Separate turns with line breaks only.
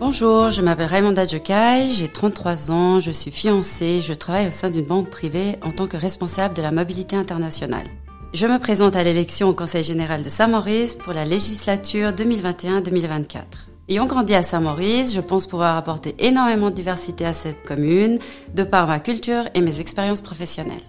Bonjour, je m'appelle Raymonda Jokai, j'ai 33 ans, je suis fiancée, je travaille au sein d'une banque privée en tant que responsable de la mobilité internationale. Je me présente à l'élection au Conseil général de Saint-Maurice pour la législature 2021-2024. Ayant grandi à Saint-Maurice, je pense pouvoir apporter énormément de diversité à cette commune de par ma culture et mes expériences professionnelles.